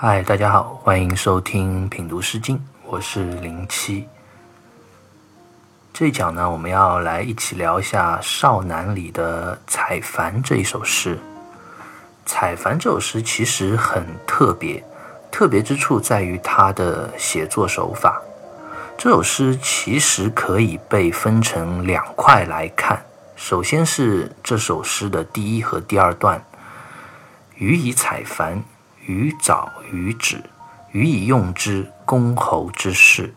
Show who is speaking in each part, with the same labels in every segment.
Speaker 1: 嗨，大家好，欢迎收听品读诗经，我是零七。这一讲呢，我们要来一起聊一下《少男》里的《采蘩》这一首诗。《采蘩》这首诗其实很特别，特别之处在于它的写作手法。这首诗其实可以被分成两块来看。首先是这首诗的第一和第二段：“予以采蘩。”予藻予止，予以用之，公侯之事；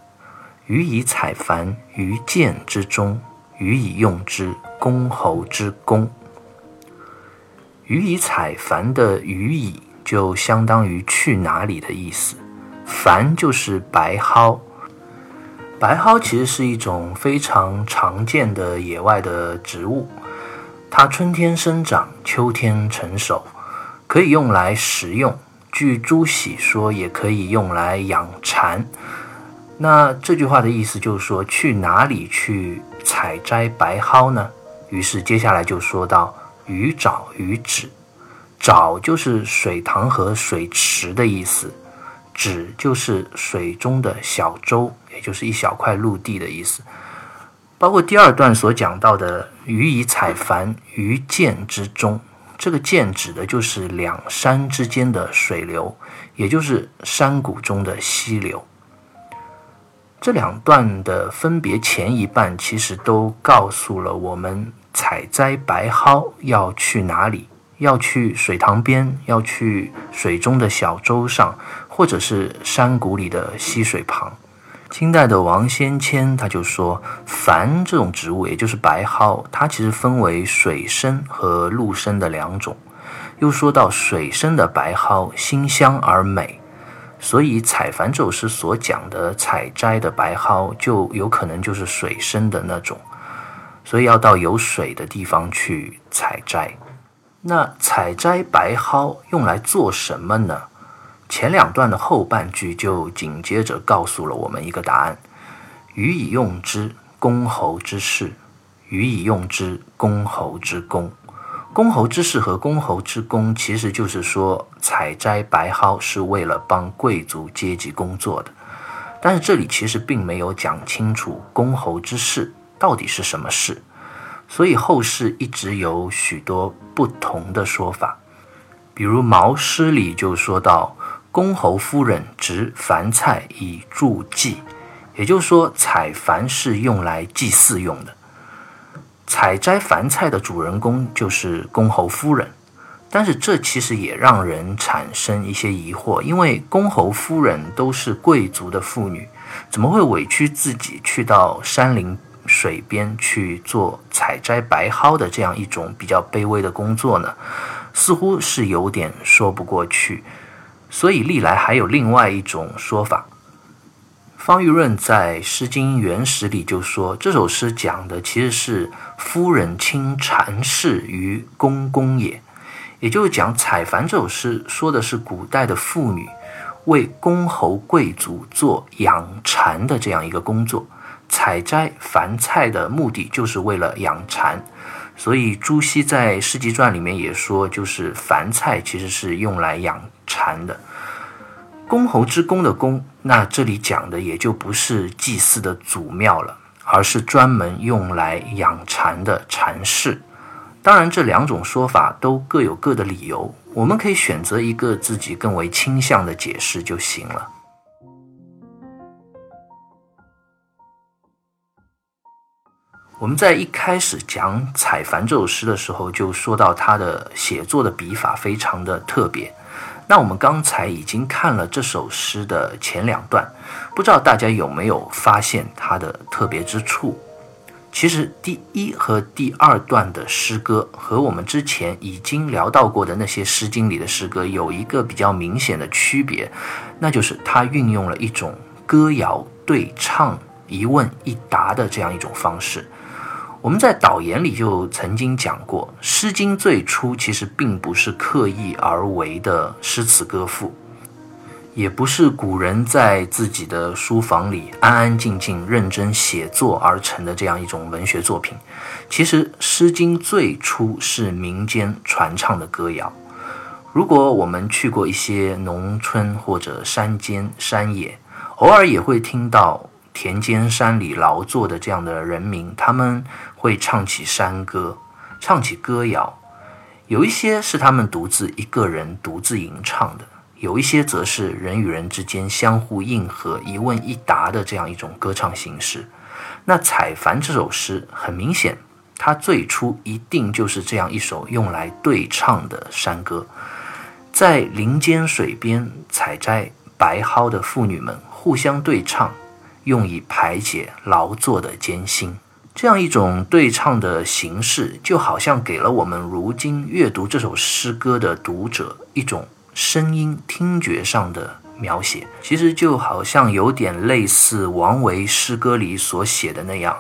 Speaker 1: 予以采蘩于涧之中，予以用之，公侯之功。予以采蘩的予以就相当于去哪里的意思。蘩就是白蒿，白蒿其实是一种非常常见的野外的植物，它春天生长，秋天成熟，可以用来食用。据朱熹说，也可以用来养蚕。那这句话的意思就是说，去哪里去采摘白蒿呢？于是接下来就说到鱼沼鱼止，沼就是水塘和水池的意思，止就是水中的小洲，也就是一小块陆地的意思。包括第二段所讲到的予以采蘩于涧之中。这个涧指的就是两山之间的水流，也就是山谷中的溪流。这两段的分别前一半，其实都告诉了我们采摘白蒿要去哪里，要去水塘边，要去水中的小洲上，或者是山谷里的溪水旁。清代的王先谦他就说，矾这种植物，也就是白蒿，它其实分为水生和陆生的两种。又说到水生的白蒿馨香而美，所以采矾这首诗所讲的采摘的白蒿，就有可能就是水生的那种，所以要到有水的地方去采摘。那采摘白蒿用来做什么呢？前两段的后半句就紧接着告诉了我们一个答案：予以用之，公侯之事；予以用之，公侯之功。公侯之事和公侯之功，其实就是说采摘白蒿是为了帮贵族阶级工作的。但是这里其实并没有讲清楚公侯之事到底是什么事，所以后世一直有许多不同的说法。比如《毛诗》里就说到。公侯夫人植凡菜以助祭，也就是说，采凡是用来祭祀用的。采摘凡菜的主人公就是公侯夫人，但是这其实也让人产生一些疑惑，因为公侯夫人都是贵族的妇女，怎么会委屈自己去到山林水边去做采摘白蒿的这样一种比较卑微的工作呢？似乎是有点说不过去。所以历来还有另外一种说法，方玉润在《诗经原始》里就说，这首诗讲的其实是夫人亲蚕室于公公也，也就是讲采蘩这首诗说的是古代的妇女为公侯贵族做养蚕的这样一个工作，采摘蘩菜的目的就是为了养蚕。所以朱熹在《诗集传》里面也说，就是凡菜其实是用来养蚕的。公侯之宫的宫，那这里讲的也就不是祭祀的祖庙了，而是专门用来养蚕的蚕室。当然，这两种说法都各有各的理由，我们可以选择一个自己更为倾向的解释就行了。我们在一开始讲《采蘩》这首诗的时候，就说到他的写作的笔法非常的特别。那我们刚才已经看了这首诗的前两段，不知道大家有没有发现它的特别之处？其实第一和第二段的诗歌和我们之前已经聊到过的那些《诗经》里的诗歌有一个比较明显的区别，那就是它运用了一种歌谣对唱、一问一答的这样一种方式。我们在导言里就曾经讲过，《诗经》最初其实并不是刻意而为的诗词歌赋，也不是古人在自己的书房里安安静静认真写作而成的这样一种文学作品。其实，《诗经》最初是民间传唱的歌谣。如果我们去过一些农村或者山间山野，偶尔也会听到田间山里劳作的这样的人民，他们会唱起山歌，唱起歌谣。有一些是他们独自一个人独自吟唱的，有一些则是人与人之间相互应和、一问一答的这样一种歌唱形式。那《采蘩》这首诗，很明显，它最初一定就是这样一首用来对唱的山歌。在林间水边采摘白蒿的妇女们互相对唱，用以排解劳作的艰辛。这样一种对唱的形式，就好像给了我们如今阅读这首诗歌的读者一种声音听觉上的描写。其实就好像有点类似王维诗歌里所写的那样：“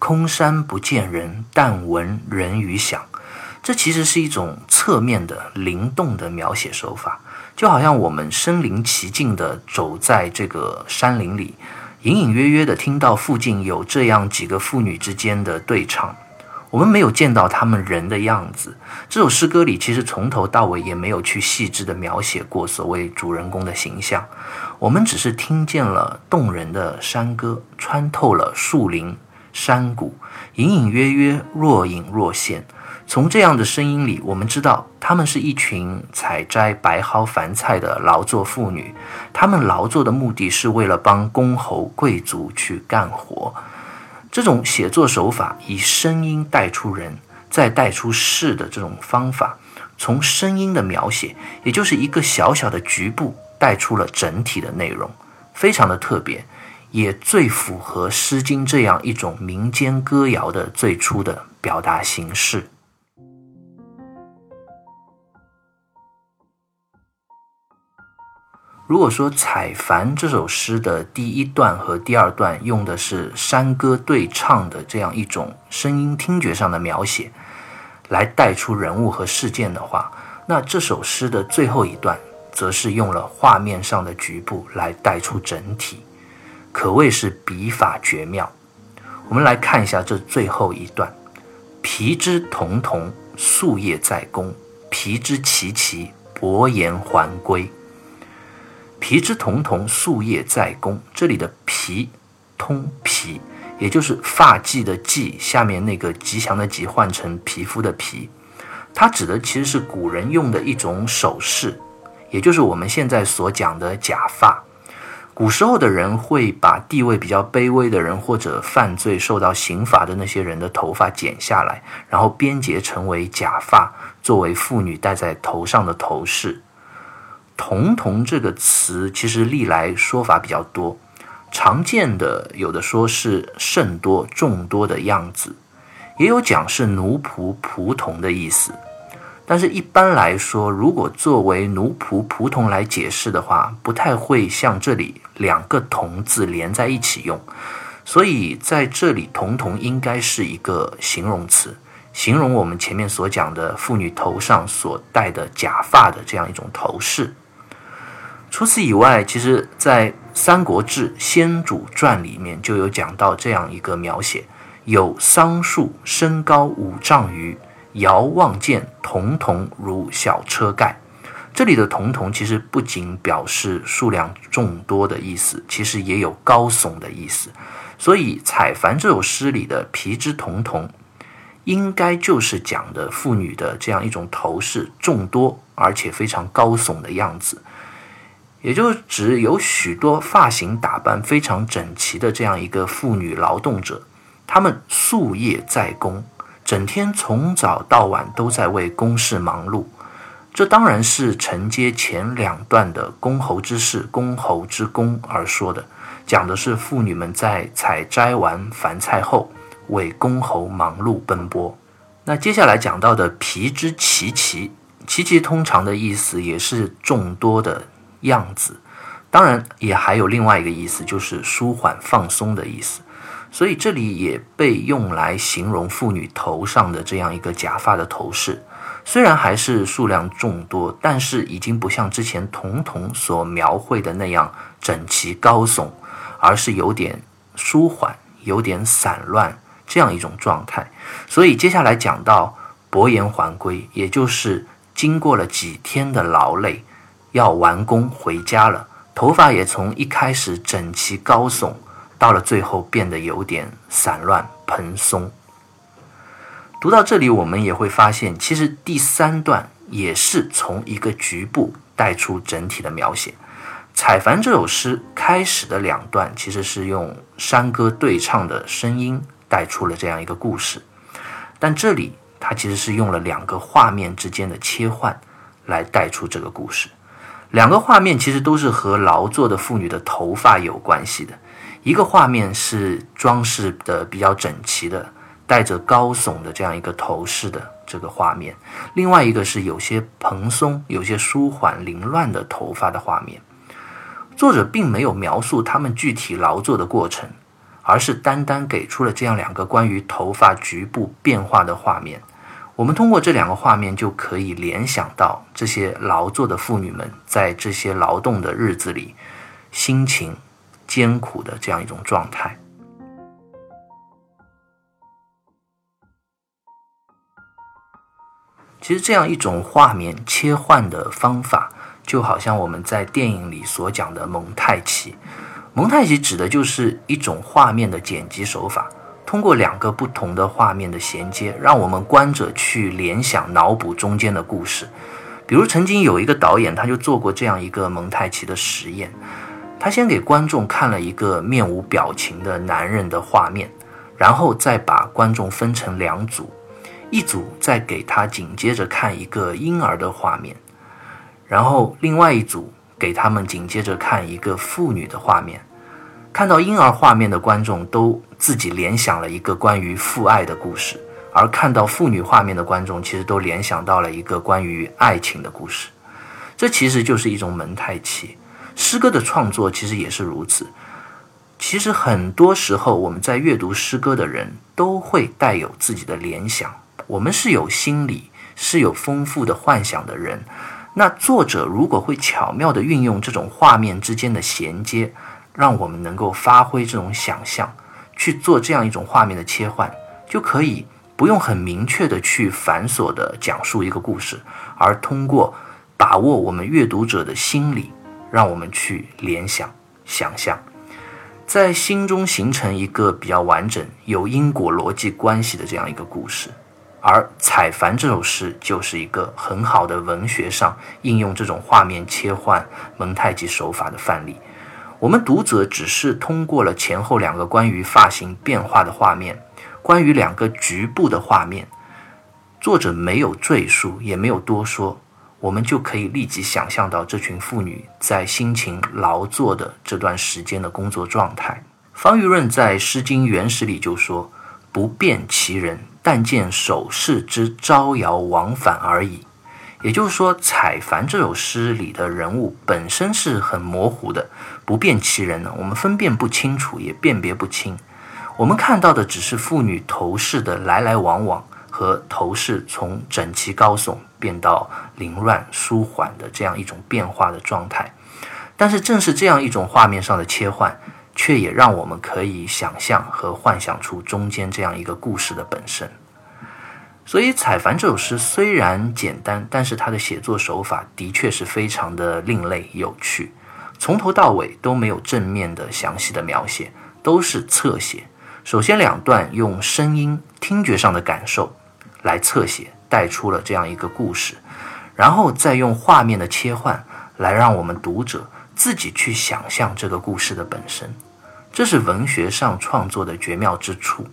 Speaker 1: 空山不见人，但闻人语响。”这其实是一种侧面的灵动的描写手法，就好像我们身临其境的走在这个山林里。隐隐约约的听到附近有这样几个妇女之间的对唱，我们没有见到他们人的样子。这首诗歌里其实从头到尾也没有去细致地描写过所谓主人公的形象，我们只是听见了动人的山歌，穿透了树林山谷，隐隐约约若隐若现。从这样的声音里，我们知道他们是一群采摘白蒿凡菜的劳作妇女。他们劳作的目的是为了帮公侯贵族去干活。这种写作手法，以声音带出人，再带出事的这种方法，从声音的描写，也就是一个小小的局部，带出了整体的内容，非常的特别，也最符合《诗经》这样一种民间歌谣的最初的表达形式。如果说《采蘩》这首诗的第一段和第二段用的是山歌对唱的这样一种声音听觉上的描写，来带出人物和事件的话，那这首诗的最后一段则是用了画面上的局部来带出整体，可谓是笔法绝妙。我们来看一下这最后一段：“皮之彤彤，夙夜在公；皮之齐齐，薄言还归。”皮之彤彤，夙夜在公。这里的皮，通皮，也就是发髻的髻下面那个吉祥的吉换成皮肤的皮，它指的其实是古人用的一种首饰，也就是我们现在所讲的假发。古时候的人会把地位比较卑微的人或者犯罪受到刑罚的那些人的头发剪下来，然后编结成为假发，作为妇女戴在头上的头饰。童童这个词其实历来说法比较多，常见的有的说是甚多、众多的样子，也有讲是奴仆、仆童的意思。但是，一般来说，如果作为奴仆、仆童来解释的话，不太会像这里两个“童”字连在一起用。所以，在这里，“童童”应该是一个形容词，形容我们前面所讲的妇女头上所戴的假发的这样一种头饰。除此以外，其实，在《三国志·先主传》里面就有讲到这样一个描写：有桑树，身高五丈余，遥望见，彤彤如小车盖。这里的“彤彤”其实不仅表示数量众多的意思，其实也有高耸的意思。所以，《采蘩》这首诗里的“皮之彤彤”，应该就是讲的妇女的这样一种头饰众多而且非常高耸的样子。也就是指有许多发型打扮非常整齐的这样一个妇女劳动者，她们夙夜在公，整天从早到晚都在为公事忙碌。这当然是承接前两段的公侯之事、公侯之功而说的，讲的是妇女们在采摘完凡菜后为公侯忙碌奔波。那接下来讲到的皮之萋萋，萋萋通常的意思也是众多的。样子，当然也还有另外一个意思，就是舒缓放松的意思。所以这里也被用来形容妇女头上的这样一个假发的头饰。虽然还是数量众多，但是已经不像之前童童所描绘的那样整齐高耸，而是有点舒缓、有点散乱这样一种状态。所以接下来讲到薄颜还归，也就是。经过了几天的劳累，要完工回家了。头发也从一开始整齐高耸，到了最后变得有点散乱蓬松。读到这里，我们也会发现，其实第三段也是从一个局部带出整体的描写。采凡这首诗开始的两段，其实是用山歌对唱的声音带出了这样一个故事，但这里它其实是用了两个画面之间的切换来带出这个故事。两个画面其实都是和劳作的妇女的头发有关系的。一个画面是装饰的比较整齐的，带着高耸的这样一个头饰的这个画面；另外一个是有些蓬松、有些舒缓、凌乱的头发的画面。作者并没有描述他们具体劳作的过程，而是单单给出了这样两个关于头发局部变化的画面。我们通过这两个画面，就可以联想到这些劳作的妇女们在这些劳动的日子里，心情艰苦的这样一种状态。其实，这样一种画面切换的方法，就好像我们在电影里所讲的蒙太奇。蒙太奇指的就是一种画面的剪辑手法。通过两个不同的画面的衔接，让我们观者去联想、脑补中间的故事。比如，曾经有一个导演，他就做过这样一个蒙太奇的实验：他先给观众看了一个面无表情的男人的画面，然后再把观众分成两组，一组再给他紧接着看一个婴儿的画面，然后另外一组给他们紧接着看一个妇女的画面。看到婴儿画面的观众都自己联想了一个关于父爱的故事，而看到妇女画面的观众其实都联想到了一个关于爱情的故事。这其实就是一种蒙太奇。诗歌的创作其实也是如此。其实很多时候我们在阅读诗歌的人都会带有自己的联想，我们是有心理、是有丰富的幻想的人。那作者如果会巧妙地运用这种画面之间的衔接。让我们能够发挥这种想象，去做这样一种画面的切换，就可以不用很明确的去繁琐的讲述一个故事，而通过把握我们阅读者的心理，让我们去联想、想象，在心中形成一个比较完整、有因果逻辑关系的这样一个故事。而《采凡》这首诗就是一个很好的文学上应用这种画面切换蒙太奇手法的范例。我们读者只是通过了前后两个关于发型变化的画面，关于两个局部的画面，作者没有赘述，也没有多说，我们就可以立即想象到这群妇女在辛勤劳作的这段时间的工作状态。方玉润在《诗经原始》里就说：“不辨其人，但见手势之招摇往返而已。”也就是说，《采凡》这首诗里的人物本身是很模糊的，不辨其人呢，我们分辨不清楚，也辨别不清。我们看到的只是妇女头饰的来来往往和头饰从整齐高耸变到凌乱舒缓的这样一种变化的状态。但是，正是这样一种画面上的切换，却也让我们可以想象和幻想出中间这样一个故事的本身。所以，《采凡》这首诗虽然简单，但是它的写作手法的确是非常的另类有趣。从头到尾都没有正面的详细的描写，都是侧写。首先两段用声音、听觉上的感受来侧写，带出了这样一个故事，然后再用画面的切换来让我们读者自己去想象这个故事的本身。这是文学上创作的绝妙之处。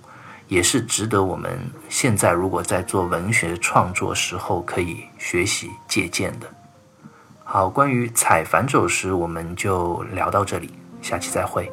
Speaker 1: 也是值得我们现在如果在做文学创作时候可以学习借鉴的。好，关于《采凡》这首诗，我们就聊到这里，下期再会。